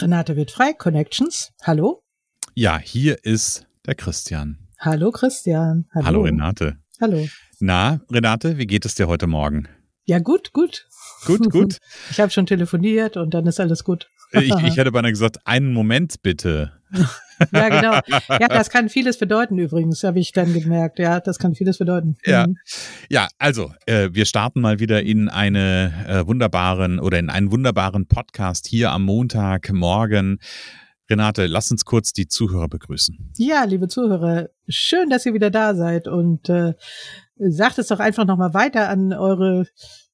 Renate wird frei, Connections. Hallo. Ja, hier ist der Christian. Hallo Christian. Hallo, Hallo Renate. Hallo. Na, Renate, wie geht es dir heute Morgen? Ja, gut, gut. Gut, gut. Ich habe schon telefoniert und dann ist alles gut. ich, ich hätte beinahe gesagt, einen Moment bitte. ja, genau. Ja, das kann vieles bedeuten übrigens, habe ich dann gemerkt. Ja, das kann vieles bedeuten. Ja, mhm. ja also äh, wir starten mal wieder in eine äh, wunderbaren oder in einen wunderbaren Podcast hier am Montagmorgen. Renate, lass uns kurz die Zuhörer begrüßen. Ja, liebe Zuhörer, schön, dass ihr wieder da seid und äh, sagt es doch einfach nochmal weiter an eure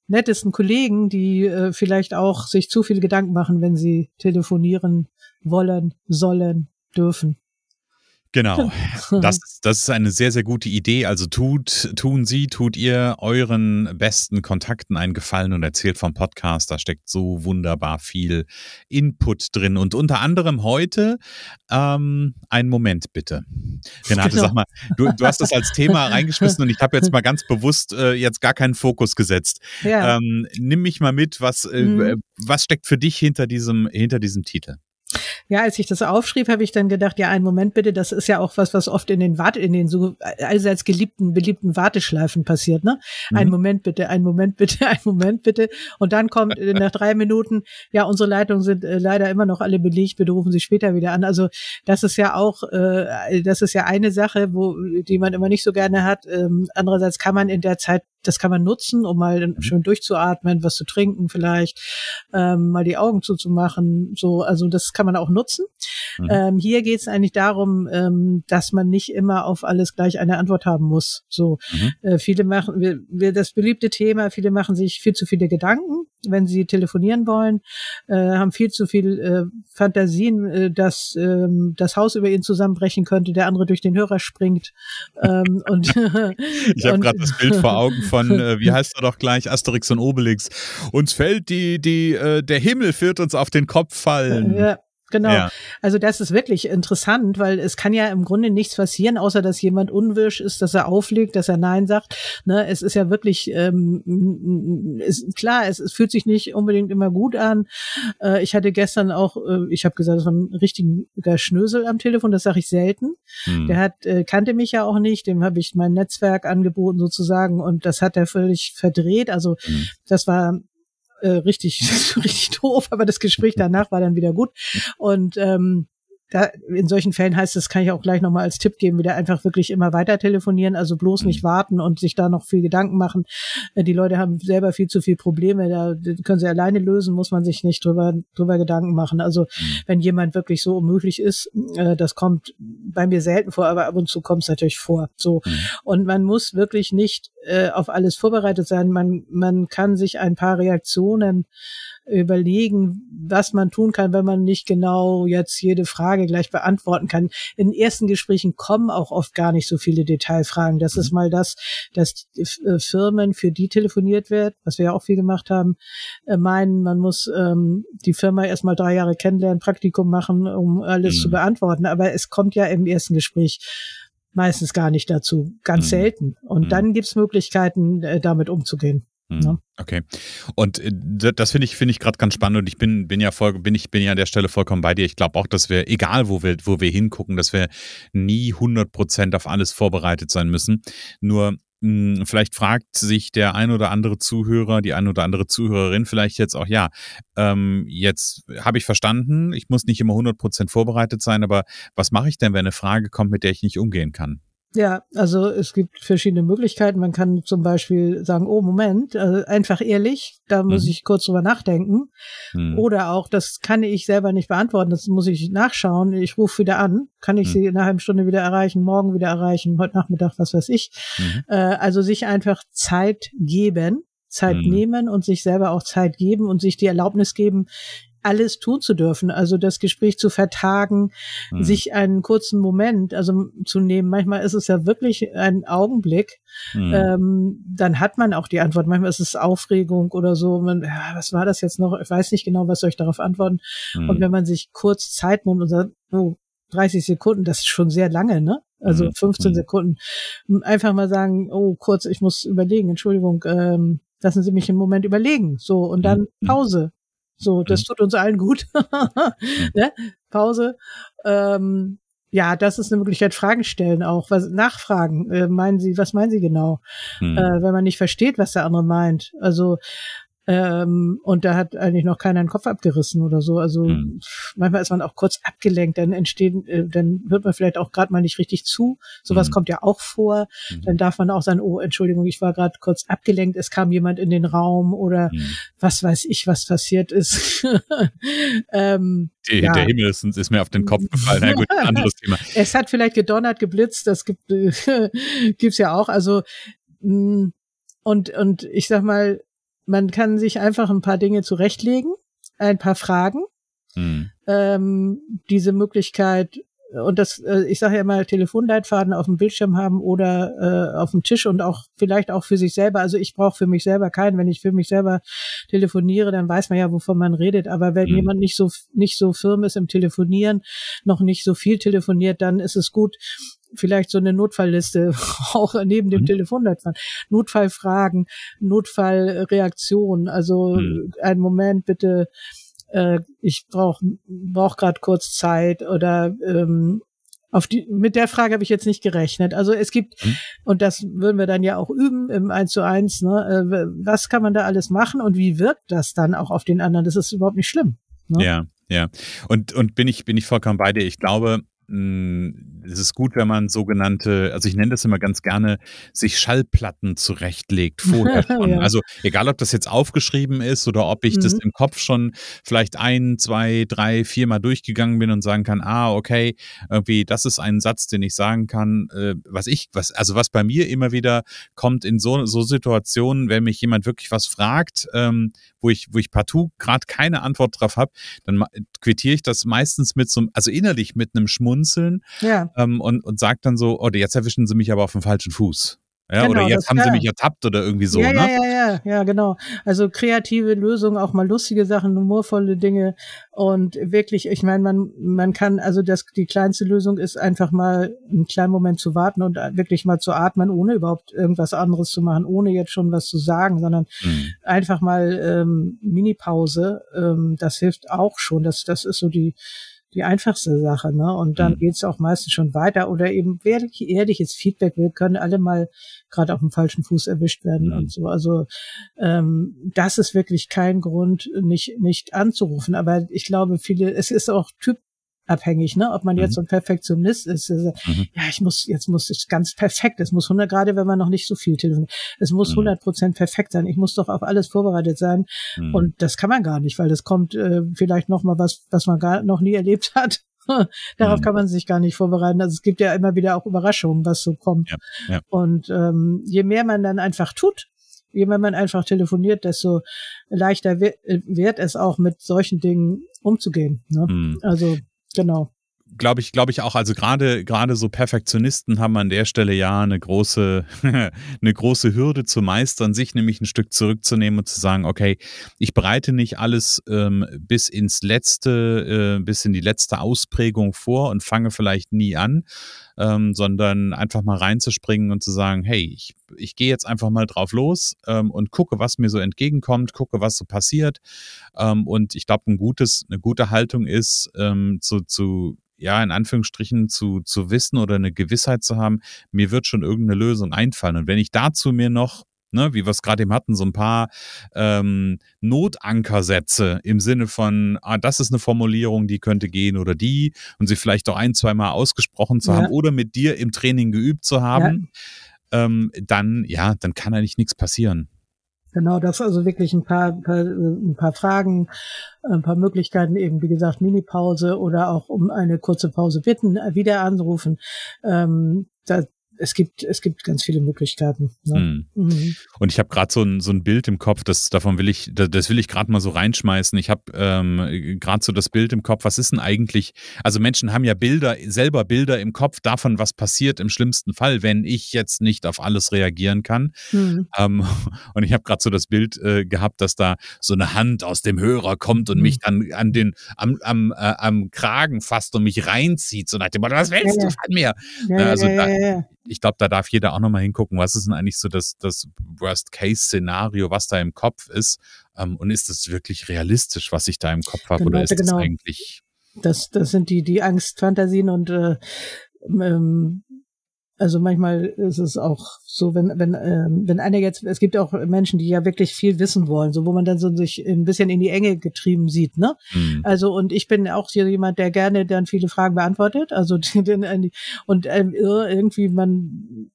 nettesten Kollegen, die äh, vielleicht auch sich zu viel Gedanken machen, wenn sie telefonieren wollen, sollen, dürfen. Genau. Das, das ist eine sehr, sehr gute Idee. Also tut, tun Sie, tut ihr euren besten Kontakten einen Gefallen und erzählt vom Podcast. Da steckt so wunderbar viel Input drin. Und unter anderem heute ähm, einen Moment bitte. Renate, genau. sag mal, du, du hast das als Thema reingeschmissen und ich habe jetzt mal ganz bewusst äh, jetzt gar keinen Fokus gesetzt. Ja. Ähm, nimm mich mal mit, was, äh, mhm. was steckt für dich hinter diesem, hinter diesem Titel? Ja, als ich das aufschrieb, habe ich dann gedacht, ja, einen Moment bitte, das ist ja auch was, was oft in den Warte, in den so allseits geliebten, beliebten Warteschleifen passiert, ne? Mhm. Einen Moment bitte, einen Moment bitte, einen Moment bitte. Und dann kommt äh, nach drei Minuten, ja, unsere Leitungen sind äh, leider immer noch alle belegt, wir rufen sie später wieder an. Also das ist ja auch, äh, das ist ja eine Sache, wo, die man immer nicht so gerne hat. Ähm, andererseits kann man in der Zeit das kann man nutzen, um mal mhm. schön durchzuatmen, was zu trinken vielleicht, ähm, mal die Augen zuzumachen. So, also das kann man auch nutzen. Mhm. Ähm, hier geht es eigentlich darum, ähm, dass man nicht immer auf alles gleich eine Antwort haben muss. So, mhm. äh, viele machen, wir, wir das beliebte Thema, viele machen sich viel zu viele Gedanken, wenn sie telefonieren wollen, äh, haben viel zu viel äh, Fantasien, äh, dass äh, das Haus über ihnen zusammenbrechen könnte, der andere durch den Hörer springt. Ähm, und ich habe gerade das Bild vor Augen von, äh, wie heißt er doch gleich, Asterix und Obelix. Uns fällt die, die, äh, der Himmel wird uns auf den Kopf fallen. Ja. Genau. Ja. Also das ist wirklich interessant, weil es kann ja im Grunde nichts passieren, außer dass jemand unwirsch ist, dass er auflegt, dass er Nein sagt. Ne, es ist ja wirklich ähm, ist, klar, es, es fühlt sich nicht unbedingt immer gut an. Äh, ich hatte gestern auch, äh, ich habe gesagt, es war ein richtiger Schnösel am Telefon, das sage ich selten. Hm. Der hat äh, kannte mich ja auch nicht, dem habe ich mein Netzwerk angeboten sozusagen und das hat er völlig verdreht. Also hm. das war äh, richtig, richtig doof, aber das Gespräch danach war dann wieder gut. Und ähm, da, in solchen Fällen heißt es, kann ich auch gleich nochmal als Tipp geben, wieder einfach wirklich immer weiter telefonieren, also bloß nicht mhm. warten und sich da noch viel Gedanken machen. Äh, die Leute haben selber viel zu viel Probleme, da können sie alleine lösen, muss man sich nicht drüber, drüber Gedanken machen. Also mhm. wenn jemand wirklich so unmöglich ist, äh, das kommt bei mir selten vor, aber ab und zu kommt es natürlich vor. So. Mhm. Und man muss wirklich nicht äh, auf alles vorbereitet sein. Man, man kann sich ein paar Reaktionen überlegen, was man tun kann, wenn man nicht genau jetzt jede Frage gleich beantworten kann. In ersten Gesprächen kommen auch oft gar nicht so viele Detailfragen. Das ist mhm. mal das, dass äh, Firmen, für die telefoniert wird, was wir ja auch viel gemacht haben, äh, meinen, man muss ähm, die Firma erstmal drei Jahre kennenlernen, Praktikum machen, um alles mhm. zu beantworten. Aber es kommt ja im ersten Gespräch meistens gar nicht dazu, ganz mhm. selten. Und mhm. dann gibt's Möglichkeiten, äh, damit umzugehen. Mhm. Ja. Okay. Und äh, das finde ich, finde ich gerade ganz spannend und ich bin, bin ja voll, bin ich, bin ja an der Stelle vollkommen bei dir. Ich glaube auch, dass wir, egal wo wir, wo wir hingucken, dass wir nie 100 Prozent auf alles vorbereitet sein müssen. Nur hm, vielleicht fragt sich der ein oder andere Zuhörer, die ein oder andere Zuhörerin vielleicht jetzt auch, ja, ähm, jetzt habe ich verstanden, ich muss nicht immer 100% vorbereitet sein, aber was mache ich denn, wenn eine Frage kommt, mit der ich nicht umgehen kann? Ja, also es gibt verschiedene Möglichkeiten. Man kann zum Beispiel sagen, oh Moment, also einfach ehrlich, da muss mhm. ich kurz drüber nachdenken. Mhm. Oder auch, das kann ich selber nicht beantworten, das muss ich nachschauen. Ich rufe wieder an, kann ich mhm. sie in einer halben Stunde wieder erreichen, morgen wieder erreichen, heute Nachmittag, was weiß ich. Mhm. Äh, also sich einfach Zeit geben. Zeit mhm. nehmen und sich selber auch Zeit geben und sich die Erlaubnis geben, alles tun zu dürfen, also das Gespräch zu vertagen, mhm. sich einen kurzen Moment, also zu nehmen. Manchmal ist es ja wirklich ein Augenblick, mhm. ähm, dann hat man auch die Antwort. Manchmal ist es Aufregung oder so. Man, ja, was war das jetzt noch? Ich weiß nicht genau, was soll ich darauf antworten. Mhm. Und wenn man sich kurz Zeit nimmt und sagt, oh, 30 Sekunden, das ist schon sehr lange, ne? Also 15 mhm. Sekunden. Einfach mal sagen, oh, kurz, ich muss überlegen, Entschuldigung, ähm, lassen Sie mich einen Moment überlegen. So, und dann mhm. Pause. So, das mhm. tut uns allen gut. ne? Pause. Ähm, ja, das ist eine Möglichkeit, Fragen stellen auch, was nachfragen. Äh, meinen Sie, was meinen Sie genau? Mhm. Äh, wenn man nicht versteht, was der andere meint. Also ähm, und da hat eigentlich noch keiner den Kopf abgerissen oder so. Also mhm. manchmal ist man auch kurz abgelenkt, dann entstehen, äh, dann hört man vielleicht auch gerade mal nicht richtig zu. Sowas mhm. kommt ja auch vor. Mhm. Dann darf man auch sagen, oh, Entschuldigung, ich war gerade kurz abgelenkt, es kam jemand in den Raum oder mhm. was weiß ich, was passiert ist. ähm, Die, ja. Der Himmel ist, ist, mir auf den Kopf gefallen. Na gut, anderes Thema. Es hat vielleicht gedonnert, geblitzt, das gibt gibt's ja auch. Also mh, mm, und und ich sag mal, man kann sich einfach ein paar Dinge zurechtlegen, ein paar Fragen. Hm. Ähm, diese Möglichkeit und das, äh, ich sage ja immer, Telefonleitfaden auf dem Bildschirm haben oder äh, auf dem Tisch und auch vielleicht auch für sich selber. Also ich brauche für mich selber keinen. Wenn ich für mich selber telefoniere, dann weiß man ja, wovon man redet. Aber wenn mhm. jemand nicht so nicht so firm ist im Telefonieren, noch nicht so viel telefoniert, dann ist es gut, vielleicht so eine Notfallliste auch neben dem mhm. Telefonleitfaden. Notfallfragen, Notfallreaktionen. Also mhm. einen Moment bitte äh, ich brauche brauch gerade kurz Zeit oder ähm, auf die, mit der Frage habe ich jetzt nicht gerechnet. Also es gibt, mhm. und das würden wir dann ja auch üben im 1 zu 1, ne, äh, was kann man da alles machen und wie wirkt das dann auch auf den anderen? Das ist überhaupt nicht schlimm. Ne? Ja, ja. Und, und bin ich, bin ich vollkommen bei dir. Ich glaube, es ist gut, wenn man sogenannte, also ich nenne das immer ganz gerne, sich Schallplatten zurechtlegt vorher schon. ja. Also egal, ob das jetzt aufgeschrieben ist oder ob ich mhm. das im Kopf schon vielleicht ein, zwei, drei, vier Mal durchgegangen bin und sagen kann, ah, okay, irgendwie, das ist ein Satz, den ich sagen kann, äh, was ich, was, also was bei mir immer wieder kommt in so, so Situationen, wenn mich jemand wirklich was fragt, ähm, wo ich, wo ich partout gerade keine Antwort drauf habe, dann quittiere ich das meistens mit so, also innerlich mit einem Schmunzeln ja. ähm, und, und sage dann so, oh, jetzt erwischen sie mich aber auf dem falschen Fuß. Ja, genau, oder jetzt haben sie mich ertappt oder irgendwie so, ja, ne? Ja, ja, ja, ja, genau. Also kreative Lösungen, auch mal lustige Sachen, humorvolle Dinge und wirklich, ich meine, man, man kann, also das, die kleinste Lösung ist einfach mal einen kleinen Moment zu warten und wirklich mal zu atmen, ohne überhaupt irgendwas anderes zu machen, ohne jetzt schon was zu sagen, sondern mhm. einfach mal ähm, Mini-Pause, ähm, das hilft auch schon. Das, das ist so die, die einfachste Sache, ne? Und dann mhm. geht's auch meistens schon weiter. Oder eben wer ehrliches Feedback will, können alle mal gerade auf dem falschen Fuß erwischt werden mhm. und so. Also ähm, das ist wirklich kein Grund, nicht nicht anzurufen. Aber ich glaube, viele, es ist auch Typ abhängig, ne? Ob man jetzt mhm. so ein Perfektionist ist, also, mhm. ja, ich muss, jetzt muss es ganz perfekt, es muss 100, gerade wenn man noch nicht so viel telefoniert, es muss 100 mhm. Prozent perfekt sein, ich muss doch auf alles vorbereitet sein mhm. und das kann man gar nicht, weil das kommt äh, vielleicht noch mal was, was man gar noch nie erlebt hat. Darauf mhm. kann man sich gar nicht vorbereiten. Also es gibt ja immer wieder auch Überraschungen, was so kommt. Ja, ja. Und ähm, je mehr man dann einfach tut, je mehr man einfach telefoniert, desto leichter wird, wird es auch mit solchen Dingen umzugehen. Ne? Mhm. Also Genau glaube ich, glaube ich auch, also gerade gerade so Perfektionisten haben an der Stelle ja eine große eine große Hürde zu meistern, sich nämlich ein Stück zurückzunehmen und zu sagen, okay, ich bereite nicht alles ähm, bis ins letzte, äh, bis in die letzte Ausprägung vor und fange vielleicht nie an, ähm, sondern einfach mal reinzuspringen und zu sagen, hey, ich, ich gehe jetzt einfach mal drauf los ähm, und gucke, was mir so entgegenkommt, gucke, was so passiert. Ähm, und ich glaube, ein gutes, eine gute Haltung ist, ähm, zu, zu ja, in Anführungsstrichen zu, zu wissen oder eine Gewissheit zu haben, mir wird schon irgendeine Lösung einfallen. Und wenn ich dazu mir noch ne, wie wir es gerade eben hatten, so ein paar ähm, Notankersätze im Sinne von, ah, das ist eine Formulierung, die könnte gehen oder die und sie vielleicht auch ein, zwei Mal ausgesprochen zu ja. haben oder mit dir im Training geübt zu haben, ja. ähm, dann, ja, dann kann eigentlich nichts passieren. Genau, das also wirklich ein paar, paar, ein paar Fragen, ein paar Möglichkeiten eben, wie gesagt, Mini-Pause oder auch um eine kurze Pause bitten, wieder anrufen. Ähm, da, es gibt, es gibt ganz viele Möglichkeiten. Ne? Mhm. Mhm. Und ich habe gerade so ein, so ein Bild im Kopf, das davon will ich, das will ich gerade mal so reinschmeißen. Ich habe ähm, gerade so das Bild im Kopf, was ist denn eigentlich, also Menschen haben ja Bilder, selber Bilder im Kopf davon, was passiert im schlimmsten Fall, wenn ich jetzt nicht auf alles reagieren kann. Mhm. Ähm, und ich habe gerade so das Bild äh, gehabt, dass da so eine Hand aus dem Hörer kommt und mhm. mich dann an den, am, am, äh, am Kragen fasst und mich reinzieht, so nach dem Motto, was willst ja, du von mir? Ja, also ja, da, ich glaube, da darf jeder auch nochmal hingucken, was ist denn eigentlich so das, das Worst-Case-Szenario, was da im Kopf ist. Ähm, und ist das wirklich realistisch, was ich da im Kopf habe? Genau, oder ist genau. das eigentlich. Das, das sind die, die Angstfantasien und äh, ähm, also manchmal ist es auch so, wenn wenn ähm, wenn einer jetzt, es gibt auch Menschen, die ja wirklich viel wissen wollen, so wo man dann so sich ein bisschen in die Enge getrieben sieht, ne? Mhm. Also und ich bin auch hier jemand, der gerne dann viele Fragen beantwortet, also die, und ähm, irgendwie man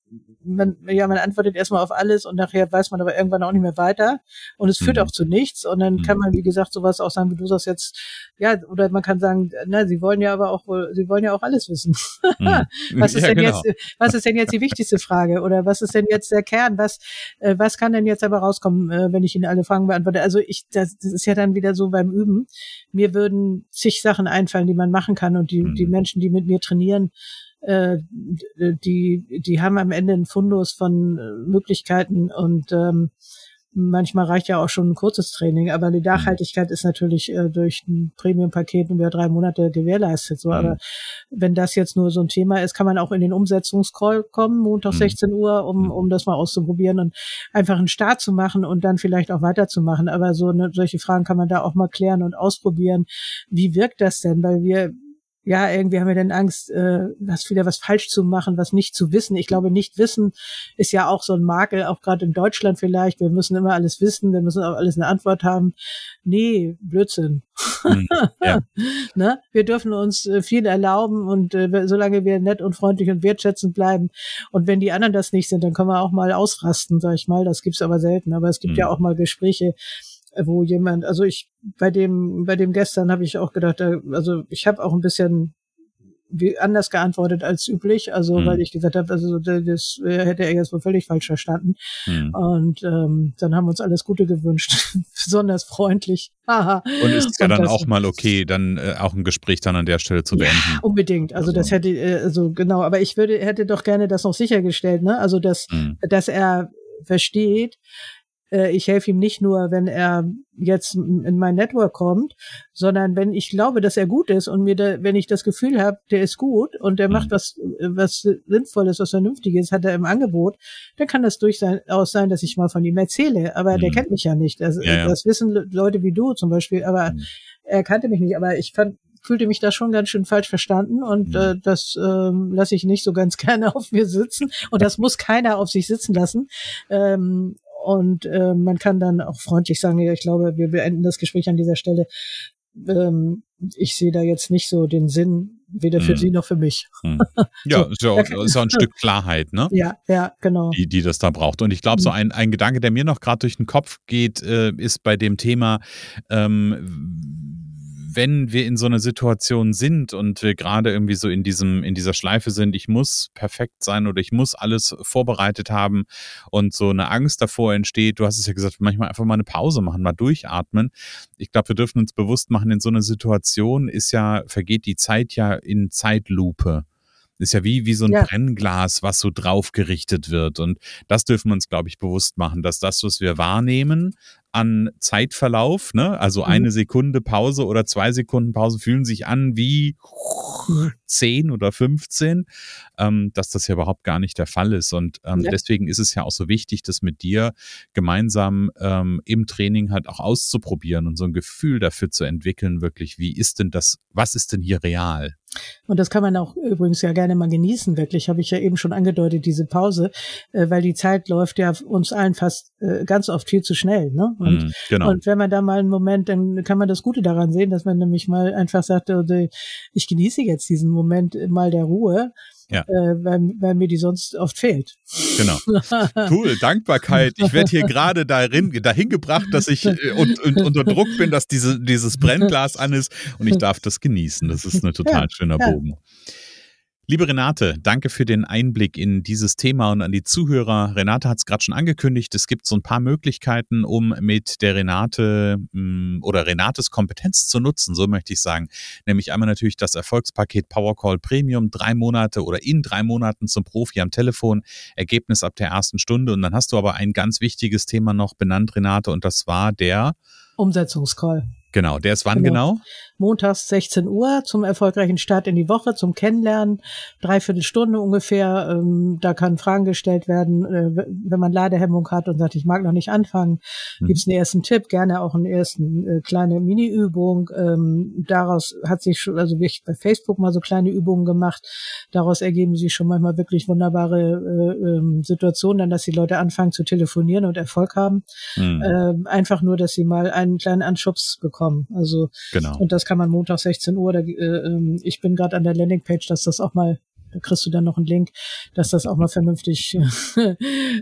man, ja, man antwortet erstmal auf alles und nachher weiß man aber irgendwann auch nicht mehr weiter. Und es führt mhm. auch zu nichts. Und dann kann mhm. man, wie gesagt, sowas auch sagen, wie du sagst jetzt, ja, oder man kann sagen, na, sie wollen ja aber auch, sie wollen ja auch alles wissen. Mhm. was ist ja, denn genau. jetzt, was ist denn jetzt die wichtigste Frage? Oder was ist denn jetzt der Kern? Was, äh, was kann denn jetzt aber rauskommen, äh, wenn ich Ihnen alle Fragen beantworte? Also ich, das, das ist ja dann wieder so beim Üben. Mir würden zig Sachen einfallen, die man machen kann und die, mhm. die Menschen, die mit mir trainieren, äh, die, die haben am Ende einen Fundus von äh, Möglichkeiten und ähm, manchmal reicht ja auch schon ein kurzes Training, aber die Nachhaltigkeit ist natürlich äh, durch ein Premium-Paket über drei Monate gewährleistet. So, mhm. aber wenn das jetzt nur so ein Thema ist, kann man auch in den Umsetzungscall kommen, Montag mhm. 16 Uhr, um, mhm. um das mal auszuprobieren und einfach einen Start zu machen und dann vielleicht auch weiterzumachen. Aber so eine, solche Fragen kann man da auch mal klären und ausprobieren. Wie wirkt das denn? Weil wir ja, irgendwie haben wir dann Angst, äh, was wieder was falsch zu machen, was nicht zu wissen. Ich glaube, nicht wissen ist ja auch so ein Makel, auch gerade in Deutschland vielleicht. Wir müssen immer alles wissen, wir müssen auch alles eine Antwort haben. Nee, Blödsinn. Mhm, ja. ne? Wir dürfen uns äh, viel erlauben und äh, solange wir nett und freundlich und wertschätzend bleiben und wenn die anderen das nicht sind, dann können wir auch mal ausrasten, sag ich mal. Das gibt's aber selten. Aber es gibt mhm. ja auch mal Gespräche, wo jemand, also ich bei dem bei dem gestern habe ich auch gedacht, also ich habe auch ein bisschen wie anders geantwortet als üblich, also mhm. weil ich gesagt habe, also das hätte er jetzt wohl völlig falsch verstanden. Mhm. Und ähm, dann haben wir uns alles Gute gewünscht, besonders freundlich. Und ist ja dann auch mal okay, dann äh, auch ein Gespräch dann an der Stelle zu beenden. Ja, unbedingt. Also, also, das hätte, äh, also genau, aber ich würde, hätte doch gerne das noch sichergestellt, ne? Also dass, mhm. dass er versteht, äh, ich helfe ihm nicht nur, wenn er jetzt in mein Network kommt, sondern wenn ich glaube, dass er gut ist und mir da, wenn ich das Gefühl habe, der ist gut und der macht mhm. was, was Sinnvolles, was Vernünftiges, hat er im Angebot, dann kann das durchaus sein, dass ich mal von ihm erzähle. Aber mhm. der kennt mich ja nicht. Das, ja, ja. das wissen Leute wie du zum Beispiel, aber mhm. er kannte mich nicht. Aber ich fand, fühlte mich da schon ganz schön falsch verstanden und mhm. äh, das ähm, lasse ich nicht so ganz gerne auf mir sitzen und das muss keiner auf sich sitzen lassen. Ähm, und äh, man kann dann auch freundlich sagen, ja, ich glaube, wir beenden das Gespräch an dieser Stelle. Ähm, ich sehe da jetzt nicht so den Sinn, weder für hm. Sie noch für mich. Hm. Ja, so, ist ja auch, ist auch ein Stück Klarheit, ne? Ja, ja, genau. Die, die das da braucht. Und ich glaube, so hm. ein, ein Gedanke, der mir noch gerade durch den Kopf geht, äh, ist bei dem Thema, ähm, wenn wir in so einer Situation sind und wir gerade irgendwie so in diesem, in dieser Schleife sind, ich muss perfekt sein oder ich muss alles vorbereitet haben und so eine Angst davor entsteht, du hast es ja gesagt, manchmal einfach mal eine Pause machen, mal durchatmen. Ich glaube, wir dürfen uns bewusst machen, in so einer Situation ist ja, vergeht die Zeit ja in Zeitlupe. Ist ja wie, wie so ein ja. Brennglas, was so drauf gerichtet wird. Und das dürfen wir uns, glaube ich, bewusst machen, dass das, was wir wahrnehmen an Zeitverlauf, ne, also mhm. eine Sekunde Pause oder zwei Sekunden Pause fühlen sich an wie zehn oder 15, ähm, dass das ja überhaupt gar nicht der Fall ist. Und ähm, ja. deswegen ist es ja auch so wichtig, das mit dir gemeinsam ähm, im Training halt auch auszuprobieren und so ein Gefühl dafür zu entwickeln, wirklich, wie ist denn das, was ist denn hier real? Und das kann man auch übrigens ja gerne mal genießen, wirklich, habe ich ja eben schon angedeutet, diese Pause, äh, weil die Zeit läuft ja uns allen fast äh, ganz oft viel zu schnell. Ne? Und, mm, genau. und wenn man da mal einen Moment, dann kann man das Gute daran sehen, dass man nämlich mal einfach sagt, äh, ich genieße jetzt diesen Moment mal der Ruhe ja. äh, weil, weil mir die sonst oft fehlt. Genau. Cool, Dankbarkeit. Ich werde hier gerade darin, dahin gebracht, dass ich äh, und, und, unter Druck bin, dass diese, dieses Brennglas an ist und ich darf das genießen. Das ist ein total ja, schöner ja. Bogen. Liebe Renate, danke für den Einblick in dieses Thema und an die Zuhörer. Renate hat es gerade schon angekündigt, es gibt so ein paar Möglichkeiten, um mit der Renate mm, oder Renates Kompetenz zu nutzen, so möchte ich sagen. Nämlich einmal natürlich das Erfolgspaket Powercall Premium, drei Monate oder in drei Monaten zum Profi am Telefon, Ergebnis ab der ersten Stunde. Und dann hast du aber ein ganz wichtiges Thema noch benannt, Renate, und das war der Umsetzungscall. Genau, der ist wann genau? genau? Montags 16 Uhr zum erfolgreichen Start in die Woche, zum Kennenlernen, dreiviertel Stunde ungefähr. Ähm, da kann Fragen gestellt werden, äh, wenn man Ladehemmung hat und sagt, ich mag noch nicht anfangen, mhm. gibt es einen ersten Tipp, gerne auch einen ersten äh, kleine Mini-Übung. Ähm, daraus hat sich schon, also ich bei Facebook mal so kleine Übungen gemacht. Daraus ergeben sich schon manchmal wirklich wunderbare äh, ähm, Situationen, dann, dass die Leute anfangen zu telefonieren und Erfolg haben. Mhm. Ähm, einfach nur, dass sie mal einen kleinen Anschubs bekommen. Also genau. und das kann man Montag 16 Uhr. Da, äh, ähm, ich bin gerade an der Landingpage, dass das auch mal da kriegst du dann noch einen Link, dass das auch mal vernünftig äh,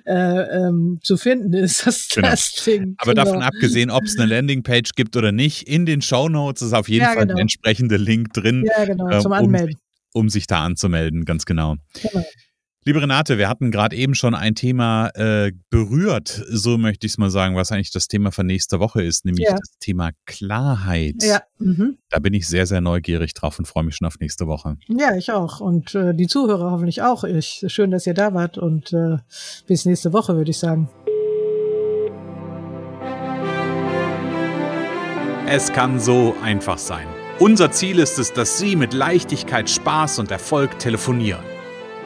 ähm, zu finden ist. Das, genau. das Ding. Aber genau. davon abgesehen, ob es eine Landingpage gibt oder nicht, in den Show Notes ist auf jeden ja, Fall genau. ein entsprechender Link drin. Ja, genau, zum Anmelden. Um, um sich da anzumelden, ganz genau. Genau. Liebe Renate, wir hatten gerade eben schon ein Thema äh, berührt, so möchte ich es mal sagen, was eigentlich das Thema von nächster Woche ist, nämlich ja. das Thema Klarheit. Ja. Mhm. Da bin ich sehr, sehr neugierig drauf und freue mich schon auf nächste Woche. Ja, ich auch. Und äh, die Zuhörer hoffentlich auch. Ich, schön, dass ihr da wart und äh, bis nächste Woche, würde ich sagen. Es kann so einfach sein. Unser Ziel ist es, dass Sie mit Leichtigkeit, Spaß und Erfolg telefonieren.